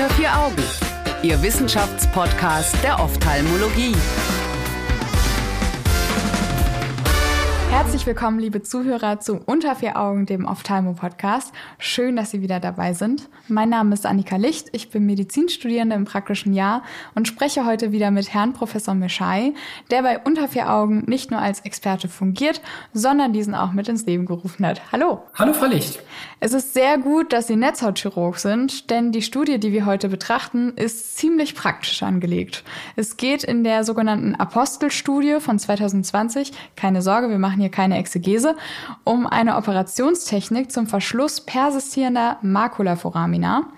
Unter vier Augen, Ihr Wissenschaftspodcast der Ophthalmologie. Herzlich willkommen, liebe Zuhörer, zu Unter vier Augen, dem Ophthalmo-Podcast. Schön, dass Sie wieder dabei sind. Mein Name ist Annika Licht. Ich bin Medizinstudierende im praktischen Jahr und spreche heute wieder mit Herrn Professor Mischai, der bei Unter vier Augen nicht nur als Experte fungiert, sondern diesen auch mit ins Leben gerufen hat. Hallo. Hallo, Frau Licht. Es ist sehr gut, dass Sie Netzhautchirurg sind, denn die Studie, die wir heute betrachten, ist ziemlich praktisch angelegt. Es geht in der sogenannten Apostelstudie von 2020, keine Sorge, wir machen hier keine Exegese, um eine Operationstechnik zum Verschluss persistierender Makulaforamina,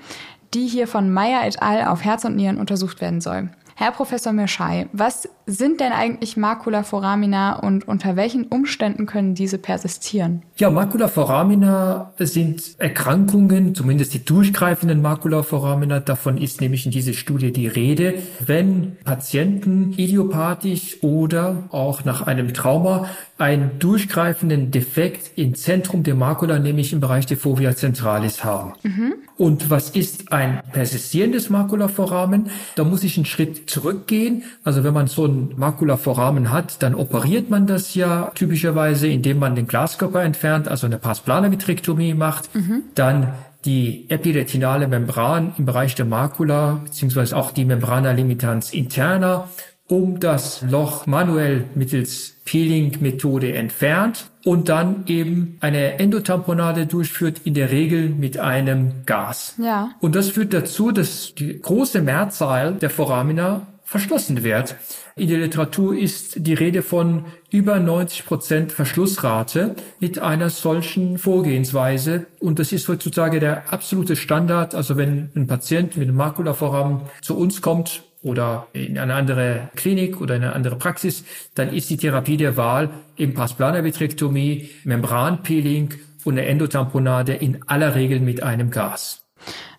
die hier von Meyer et al. auf Herz und Nieren untersucht werden soll. Herr Professor Mirschei, was sind denn eigentlich Makulaforamina und unter welchen Umständen können diese persistieren? Ja, Makulaforamina sind Erkrankungen, zumindest die durchgreifenden Makulaforamina, davon ist nämlich in dieser Studie die Rede, wenn Patienten idiopathisch oder auch nach einem Trauma einen durchgreifenden Defekt im Zentrum der Makula, nämlich im Bereich der Fovea centralis haben. Mhm. Und was ist ein persistierendes Makulaforamen? Da muss ich einen Schritt zurückgehen. Also wenn man so ein Makulaforamen hat, dann operiert man das ja typischerweise, indem man den Glaskörper entfernt, also eine Pasplana-Vitrektomie macht. Mhm. Dann die epiretinale Membran im Bereich der Makula, beziehungsweise auch die Membrana limitans interna um das Loch manuell mittels Peeling-Methode entfernt und dann eben eine Endotamponade durchführt, in der Regel mit einem Gas. Ja. Und das führt dazu, dass die große Mehrzahl der Foramina verschlossen wird. In der Literatur ist die Rede von über 90 Prozent Verschlussrate mit einer solchen Vorgehensweise. Und das ist heutzutage der absolute Standard. Also wenn ein Patient mit einem Makulaforamen zu uns kommt, oder in eine andere Klinik oder in eine andere Praxis, dann ist die Therapie der Wahl im Pasplana-Vitrektomie, Membranpeeling und eine Endotamponade in aller Regel mit einem Gas.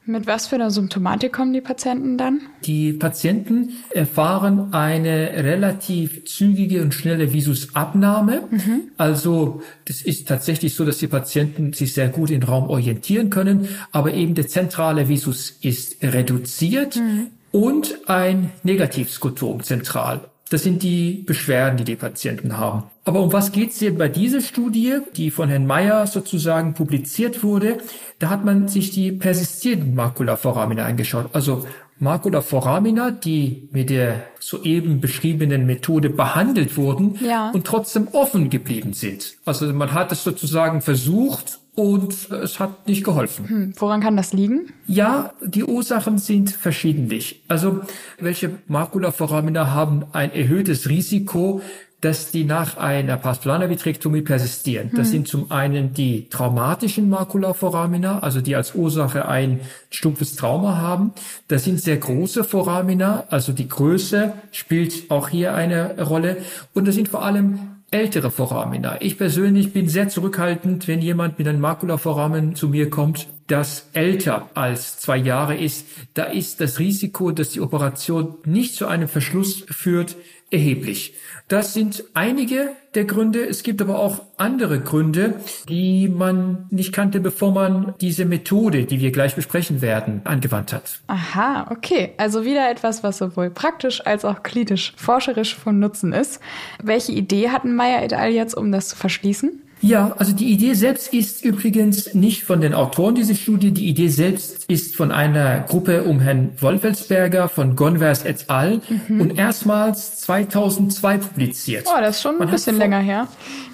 Mit was für einer Symptomatik kommen die Patienten dann? Die Patienten erfahren eine relativ zügige und schnelle Visusabnahme. Mhm. Also das ist tatsächlich so, dass die Patienten sich sehr gut im Raum orientieren können, aber eben der zentrale Visus ist reduziert. Mhm und ein Negativskotom zentral. Das sind die Beschwerden, die die Patienten haben. Aber um was geht es hier bei dieser Studie, die von Herrn Meyer sozusagen publiziert wurde? Da hat man sich die persistierenden Makulaforamina angeschaut. Also Makulaforamina, die mit der soeben beschriebenen Methode behandelt wurden ja. und trotzdem offen geblieben sind. Also man hat es sozusagen versucht und es hat nicht geholfen. Hm, woran kann das liegen? Ja, die Ursachen sind verschiedentlich. Also welche Makulaforamina haben ein erhöhtes Risiko, dass die nach einer Pasplana-Vitrektomie persistieren. Hm. Das sind zum einen die traumatischen Makulaforamina, also die als Ursache ein stumpfes Trauma haben. Das sind sehr große Foramina, also die Größe spielt auch hier eine Rolle. Und das sind vor allem ältere Foramina. Ich persönlich bin sehr zurückhaltend, wenn jemand mit einem Makulaforamen zu mir kommt, das älter als zwei Jahre ist. Da ist das Risiko, dass die Operation nicht zu einem Verschluss führt, erheblich. Das sind einige der Gründe. Es gibt aber auch andere Gründe, die man nicht kannte, bevor man diese Methode, die wir gleich besprechen werden, angewandt hat. Aha, okay. Also wieder etwas, was sowohl praktisch als auch klinisch forscherisch von Nutzen ist. Welche Idee hatten Meyer et al. jetzt, um das zu verschließen? Ja, also die Idee selbst ist übrigens nicht von den Autoren dieser Studie. Die Idee selbst ist von einer Gruppe um Herrn Wolfelsberger von Gonvers et al. Mhm. und erstmals 2002 publiziert. Oh, das ist schon ein Man bisschen länger her.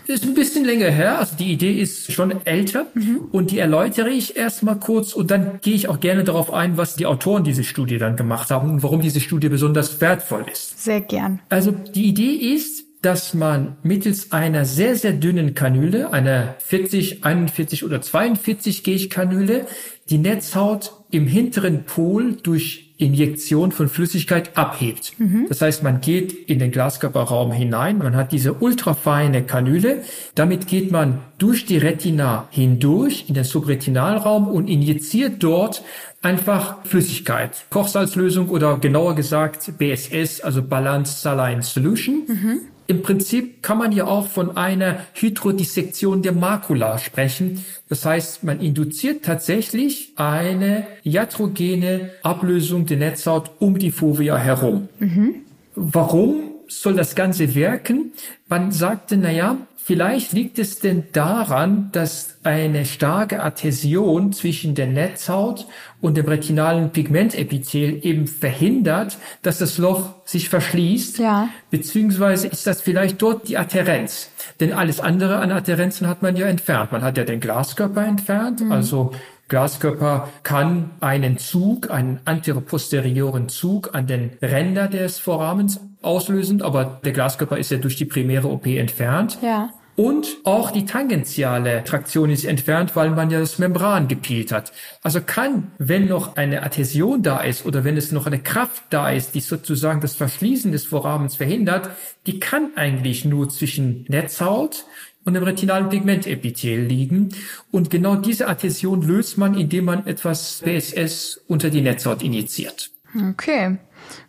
Ist ein bisschen länger her. Also die Idee ist schon älter mhm. und die erläutere ich erstmal kurz und dann gehe ich auch gerne darauf ein, was die Autoren dieser Studie dann gemacht haben und warum diese Studie besonders wertvoll ist. Sehr gern. Also die Idee ist, dass man mittels einer sehr, sehr dünnen Kanüle, einer 40, 41 oder 42 Gauge Kanüle, die Netzhaut im hinteren Pol durch Injektion von Flüssigkeit abhebt. Mhm. Das heißt, man geht in den Glaskörperraum hinein, man hat diese ultrafeine Kanüle, damit geht man durch die Retina hindurch in den Subretinalraum und injiziert dort einfach Flüssigkeit, Kochsalzlösung oder genauer gesagt BSS, also Balanced Saline Solution. Mhm Im Prinzip kann man ja auch von einer Hydrodissektion der Makula sprechen. Das heißt, man induziert tatsächlich eine iatrogene Ablösung der Netzhaut um die Fovea herum. Mhm. Warum soll das Ganze wirken? Man sagte, na ja, Vielleicht liegt es denn daran, dass eine starke Adhäsion zwischen der Netzhaut und dem retinalen Pigmentepithel eben verhindert, dass das Loch sich verschließt. Ja. Beziehungsweise ist das vielleicht dort die Adhärenz. Denn alles andere an Adhärenzen hat man ja entfernt. Man hat ja den Glaskörper entfernt, mhm. also Glaskörper kann einen Zug, einen anteroposterioren Zug an den Ränder des Vorrahmens auslösen, aber der Glaskörper ist ja durch die primäre OP entfernt. Ja. Und auch die tangentiale Traktion ist entfernt, weil man ja das Membran gepielt hat. Also kann, wenn noch eine Adhäsion da ist oder wenn es noch eine Kraft da ist, die sozusagen das Verschließen des Vorrahmens verhindert, die kann eigentlich nur zwischen Netzhaut und dem retinalen Pigmentepithel liegen. Und genau diese Adhäsion löst man, indem man etwas PSS unter die Netzhaut injiziert. Okay.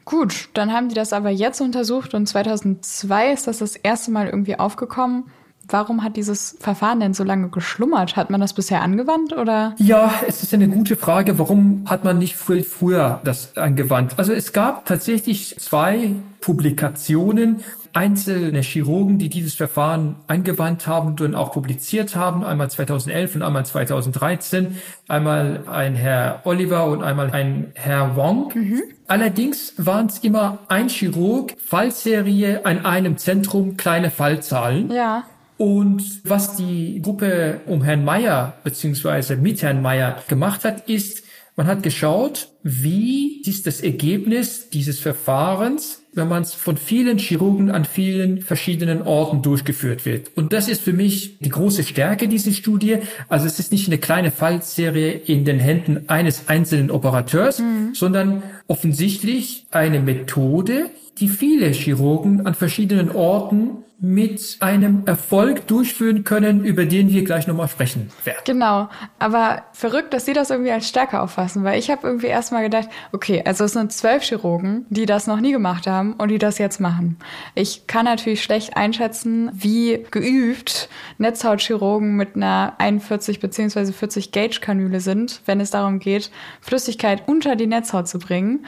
Gut, dann haben die das aber jetzt untersucht und 2002 ist das das erste Mal irgendwie aufgekommen. Warum hat dieses Verfahren denn so lange geschlummert? Hat man das bisher angewandt oder? Ja, es ist eine gute Frage. Warum hat man nicht früh, früher das angewandt? Also es gab tatsächlich zwei Publikationen, einzelne Chirurgen, die dieses Verfahren angewandt haben und auch publiziert haben, einmal 2011 und einmal 2013, einmal ein Herr Oliver und einmal ein Herr Wong. Mhm. Allerdings waren es immer ein Chirurg, Fallserie an einem Zentrum, kleine Fallzahlen. Ja. Und was die Gruppe um Herrn Meyer beziehungsweise mit Herrn Meyer gemacht hat, ist, man hat geschaut, wie ist das Ergebnis dieses Verfahrens, wenn man es von vielen Chirurgen an vielen verschiedenen Orten durchgeführt wird. Und das ist für mich die große Stärke dieser Studie. Also es ist nicht eine kleine Fallserie in den Händen eines einzelnen Operateurs, mhm. sondern offensichtlich eine Methode, die viele Chirurgen an verschiedenen Orten mit einem Erfolg durchführen können, über den wir gleich nochmal sprechen werden. Genau, aber verrückt, dass Sie das irgendwie als Stärke auffassen, weil ich habe irgendwie erstmal gedacht, okay, also es sind zwölf Chirurgen, die das noch nie gemacht haben und die das jetzt machen. Ich kann natürlich schlecht einschätzen, wie geübt Netzhautchirurgen mit einer 41 bzw. 40 Gauge-Kanüle sind, wenn es darum geht, Flüssigkeit unter die Netzhaut zu bringen.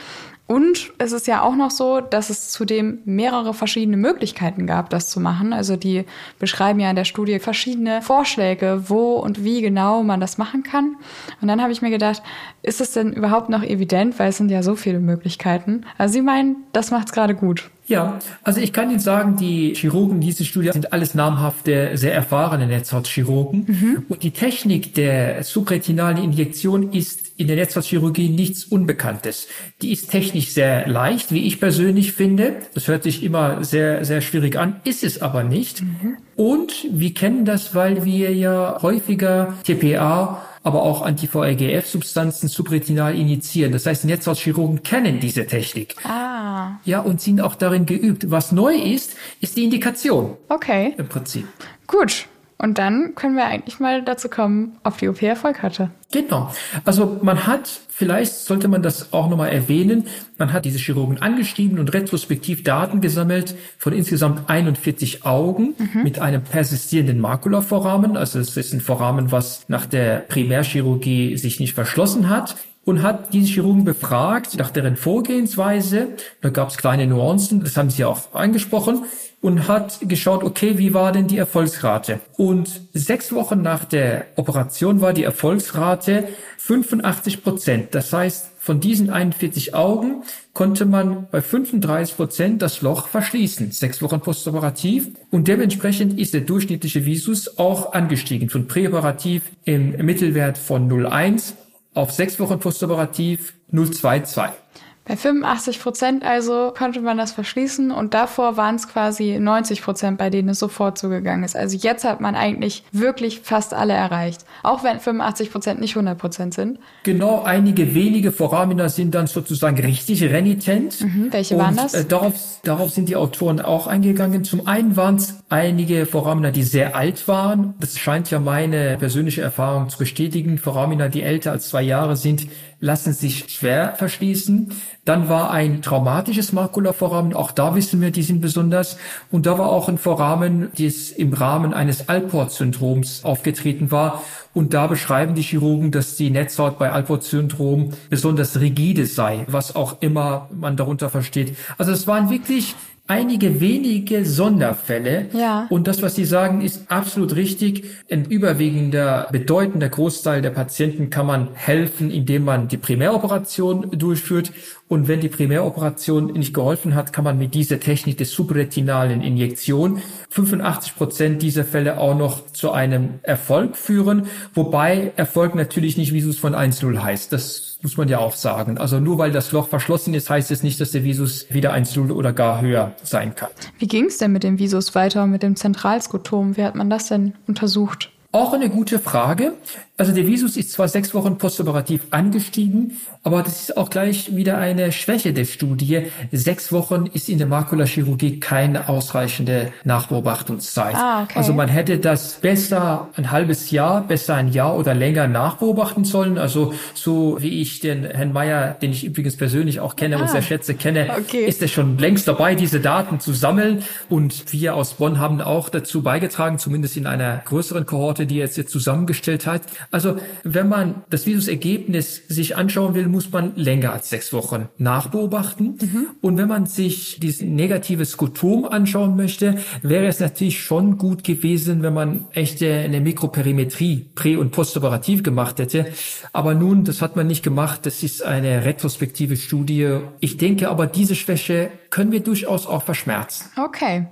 Und es ist ja auch noch so, dass es zudem mehrere verschiedene Möglichkeiten gab, das zu machen. Also die beschreiben ja in der Studie verschiedene Vorschläge, wo und wie genau man das machen kann. Und dann habe ich mir gedacht, ist es denn überhaupt noch evident, weil es sind ja so viele Möglichkeiten. Also Sie meinen, das macht es gerade gut. Ja, also ich kann Ihnen sagen, die Chirurgen diese Studie sind alles namhafte, sehr erfahrene Netzhautchirurgen. Mhm. Und die Technik der subretinalen Injektion ist in der Netzhautchirurgie nichts Unbekanntes. Die ist technisch sehr leicht, wie ich persönlich finde. Das hört sich immer sehr, sehr schwierig an, ist es aber nicht. Mhm. Und wir kennen das, weil wir ja häufiger TPA aber auch Anti-VEGF-Substanzen subretinal injizieren. Das heißt, Netzhautchirurgen kennen diese Technik. Ah. Ja, und sind auch darin geübt. Was neu ist, ist die Indikation. Okay. Im Prinzip. Gut. Und dann können wir eigentlich mal dazu kommen, ob die OP Erfolg hatte. Genau. Also man hat, vielleicht sollte man das auch nochmal erwähnen, man hat diese Chirurgen angeschrieben und retrospektiv Daten gesammelt von insgesamt 41 Augen mhm. mit einem persistierenden Makulavorrahmen. Also es ist ein Vorrahmen, was nach der Primärchirurgie sich nicht verschlossen hat und hat diese Chirurgen befragt nach deren Vorgehensweise. Da gab es kleine Nuancen, das haben sie auch angesprochen und hat geschaut, okay, wie war denn die Erfolgsrate? Und sechs Wochen nach der Operation war die Erfolgsrate 85 Prozent. Das heißt, von diesen 41 Augen konnte man bei 35 Prozent das Loch verschließen, sechs Wochen postoperativ. Und dementsprechend ist der durchschnittliche Visus auch angestiegen, von präoperativ im Mittelwert von 0,1 auf sechs Wochen postoperativ 0,22. Bei 85 Prozent also konnte man das verschließen und davor waren es quasi 90 Prozent, bei denen es sofort zugegangen ist. Also jetzt hat man eigentlich wirklich fast alle erreicht, auch wenn 85 Prozent nicht 100 Prozent sind. Genau, einige wenige Foramina sind dann sozusagen richtig renitent. Mhm, welche waren das? Äh, darauf, darauf sind die Autoren auch eingegangen. Zum einen waren es einige Foramina, die sehr alt waren. Das scheint ja meine persönliche Erfahrung zu bestätigen. Foramina, die älter als zwei Jahre sind, lassen sich schwer verschließen. Dann war ein traumatisches Makulaforamen, auch da wissen wir, die sind besonders. Und da war auch ein Foramen, das im Rahmen eines Alport-Syndroms aufgetreten war. Und da beschreiben die Chirurgen, dass die Netzhaut bei Alport-Syndrom besonders rigide sei, was auch immer man darunter versteht. Also es waren wirklich einige wenige Sonderfälle. Ja. Und das, was Sie sagen, ist absolut richtig. Ein überwiegender, bedeutender Großteil der Patienten kann man helfen, indem man die Primäroperation durchführt. Und wenn die Primäroperation nicht geholfen hat, kann man mit dieser Technik des subretinalen Injektion 85 Prozent dieser Fälle auch noch zu einem Erfolg führen. Wobei Erfolg natürlich nicht Visus von 1.0 heißt. Das muss man ja auch sagen. Also nur weil das Loch verschlossen ist, heißt es nicht, dass der Visus wieder 1.0 oder gar höher sein kann. Wie ging es denn mit dem Visus weiter, mit dem Zentralskotom? Wie hat man das denn untersucht? Auch eine gute Frage. Also der Visus ist zwar sechs Wochen postoperativ angestiegen, aber das ist auch gleich wieder eine Schwäche der Studie. Sechs Wochen ist in der Makulaschirurgie keine ausreichende Nachbeobachtungszeit. Ah, okay. Also man hätte das besser ein halbes Jahr, besser ein Jahr oder länger nachbeobachten sollen. Also so wie ich den Herrn Meyer, den ich übrigens persönlich auch kenne und Ah, sehr schätze, kenne, okay. ist er schon längst dabei, diese Daten zu sammeln. Und wir aus Bonn haben auch dazu beigetragen, zumindest in einer größeren Kohorte, die er jetzt, jetzt zusammengestellt hat. Also wenn man das Visusergebnis sich anschauen will, muss man länger als sechs Wochen nachbeobachten. Und wenn man sich dieses negative Skotom anschauen möchte, wäre es natürlich schon gut gewesen, wenn man echte eine Mikroperimetrie prä- und postoperativ gemacht hätte. Aber nun, das hat man nicht gemacht. Das ist eine retrospektive Studie. Ich denke aber, diese Schwäche können wir durchaus auch verschmerzen. Okay.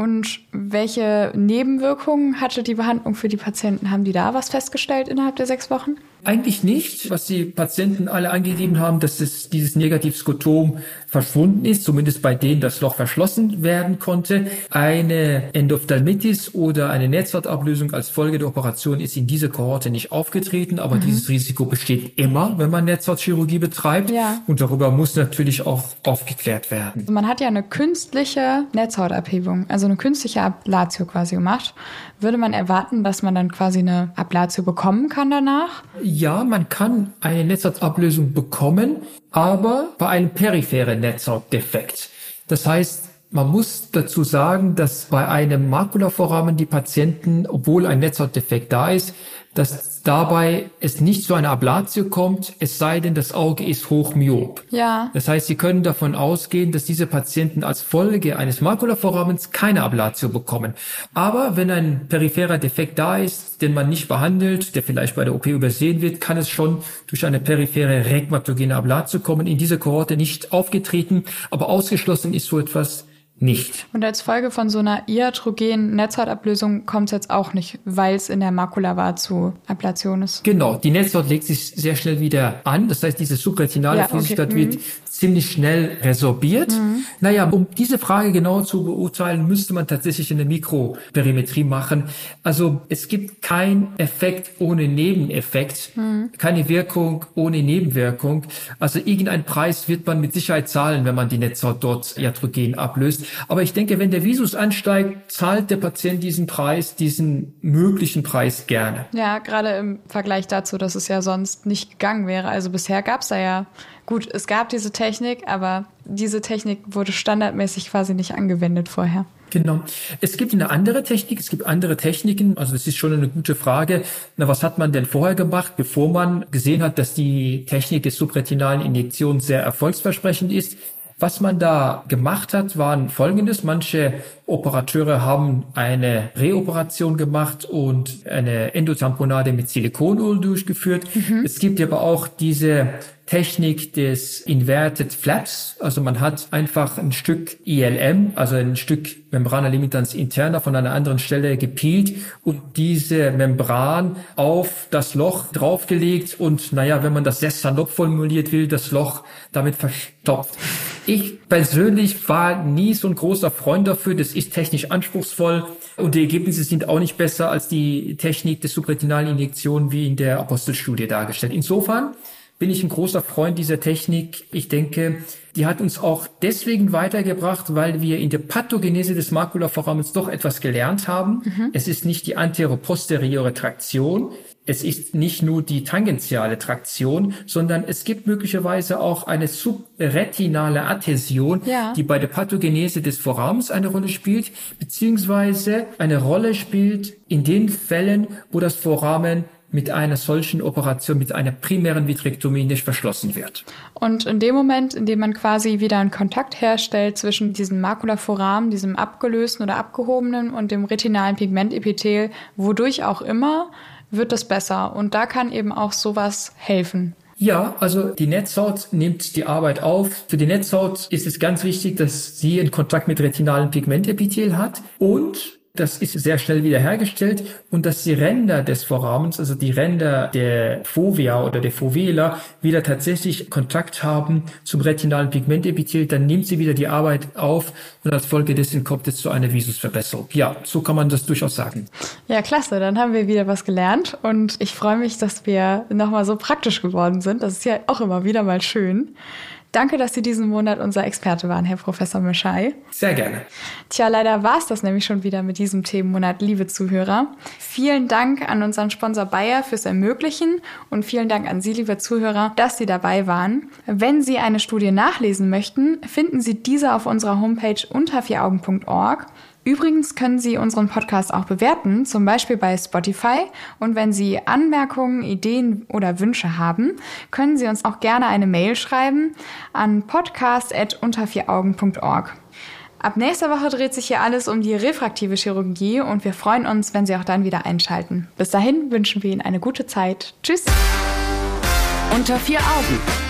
Und welche Nebenwirkungen hatte die Behandlung für die Patienten? Haben die da was festgestellt innerhalb der sechs Wochen? Eigentlich nicht, was die Patienten alle angegeben haben, dass es dieses Negativskotom verschwunden ist, zumindest bei denen das Loch verschlossen werden konnte. Eine Endophthalmitis oder eine Netzhautablösung als Folge der Operation ist in dieser Kohorte nicht aufgetreten, aber dieses Risiko besteht immer, wenn man Netzhautchirurgie betreibt. Ja. Und darüber muss natürlich auch aufgeklärt werden. Also man hat ja eine künstliche Netzhautabhebung, also eine künstliche Ablatio quasi gemacht. Würde man erwarten, dass man dann quasi eine Ablatio bekommen kann danach? Ja, man kann eine Netzhautablösung bekommen, aber bei einem peripheren Netzhautdefekt. Das heißt, man muss dazu sagen, dass bei einem Makulaforamen die Patienten, obwohl ein Netzhautdefekt da ist, dass dabei es nicht zu einer Ablatio kommt, es sei denn, das Auge ist hochmyop. Ja. Das heißt, Sie können davon ausgehen, dass diese Patienten als Folge eines Makulaforamens keine Ablatio bekommen. Aber wenn ein peripherer Defekt da ist, den man nicht behandelt, der vielleicht bei der OP übersehen wird, kann es schon durch eine periphere regmatogene Ablatio kommen. In dieser Kohorte nicht aufgetreten, aber ausgeschlossen ist so etwas nicht. Und als Folge von so einer iatrogenen Netzhautablösung kommt es jetzt auch nicht, weil es in der Makula war zu Ablation ist. Genau, die Netzhaut legt sich sehr schnell wieder an. Das heißt, diese subretinale Ja, okay, Flüssigkeit mhm. wird ziemlich schnell resorbiert. Naja, um diese Frage genau zu beurteilen, müsste man tatsächlich eine Mikroperimetrie machen. Also es gibt keinen Effekt ohne Nebeneffekt, keine Wirkung ohne Nebenwirkung. Also irgendein Preis wird man mit Sicherheit zahlen, wenn man die Netzhaut dort iatrogen ablöst. Aber ich denke, wenn der Visus ansteigt, zahlt der Patient diesen Preis, diesen möglichen Preis gerne. Ja, gerade im Vergleich dazu, dass es ja sonst nicht gegangen wäre. Also bisher gab es da ja, gut, es gab diese Technik, aber diese Technik wurde standardmäßig quasi nicht angewendet vorher. Genau. Es gibt eine andere Technik, es gibt andere Techniken. Also das ist schon eine gute Frage. Na, was hat man denn vorher gemacht, bevor man gesehen hat, dass die Technik des subretinalen Injektions sehr erfolgsversprechend ist? Was man da gemacht hat, waren folgendes. Manche Operateure haben eine Reoperation gemacht und eine Endotamponade mit Silikonöl durchgeführt. Es gibt aber auch diese Technik des Inverted Flaps. Also man hat einfach ein Stück ILM, also ein Stück Membrana limitans interna von einer anderen Stelle gepielt und diese Membran auf das Loch draufgelegt und naja, wenn man das sehr salopp formuliert will, das Loch damit verstopft. Ich persönlich war nie so ein großer Freund dafür. Das ist technisch anspruchsvoll und die Ergebnisse sind auch nicht besser als die Technik des subretinalen Injektionen wie in der Apostelstudie dargestellt. Insofern bin ich ein großer Freund dieser Technik. Ich denke, die hat uns auch deswegen weitergebracht, weil wir in der Pathogenese des Makulaforamens doch etwas gelernt haben. Es ist nicht die anterior-posteriore Traktion. es ist nicht nur die tangentiale Traktion, sondern es gibt möglicherweise auch eine subretinale Adhäsion, ja. die bei der Pathogenese des Vorrahmens eine Rolle spielt, beziehungsweise eine Rolle spielt in den Fällen, wo das Vorrahmen mit einer solchen Operation, mit einer primären Vitrektomie nicht verschlossen wird. Und in dem Moment, in dem man quasi wieder einen Kontakt herstellt zwischen diesem Makulaforamen, diesem abgelösten oder abgehobenen und dem retinalen Pigmentepithel, wodurch auch immer, wird es besser. Und da kann eben auch sowas helfen. Ja, also die Netzhaut nimmt die Arbeit auf. Für die Netzhaut ist es ganz wichtig, dass sie einen Kontakt mit retinalen Pigmentepithel hat und das ist sehr schnell wiederhergestellt und dass die Ränder des Vorrahmens, also die Ränder der Fovea oder der Fovela, wieder tatsächlich Kontakt haben zum retinalen Pigmentepithel, dann nimmt sie wieder die Arbeit auf und als Folge dessen kommt es zu einer Visusverbesserung. Ja, so kann man das durchaus sagen. Ja, klasse, dann haben wir wieder was gelernt und ich freue mich, dass wir nochmal so praktisch geworden sind. Das ist ja auch immer wieder mal schön. Danke, dass Sie diesen Monat unser Experte waren, Herr Professor Mischai. Sehr gerne. Tja, leider war es das nämlich schon wieder mit diesem Themenmonat, liebe Zuhörer. Vielen Dank an unseren Sponsor Bayer fürs Ermöglichen und vielen Dank an Sie, liebe Zuhörer, dass Sie dabei waren. Wenn Sie eine Studie nachlesen möchten, finden Sie diese auf unserer Homepage unter vieraugen.org. Übrigens können Sie unseren Podcast auch bewerten, zum Beispiel bei Spotify. Und wenn Sie Anmerkungen, Ideen oder Wünsche haben, können Sie uns auch gerne eine Mail schreiben an podcast.untervieraugen.org. Ab nächster Woche dreht sich hier alles um die refraktive Chirurgie und wir freuen uns, wenn Sie auch dann wieder einschalten. Bis dahin wünschen wir Ihnen eine gute Zeit. Tschüss. Unter vier Augen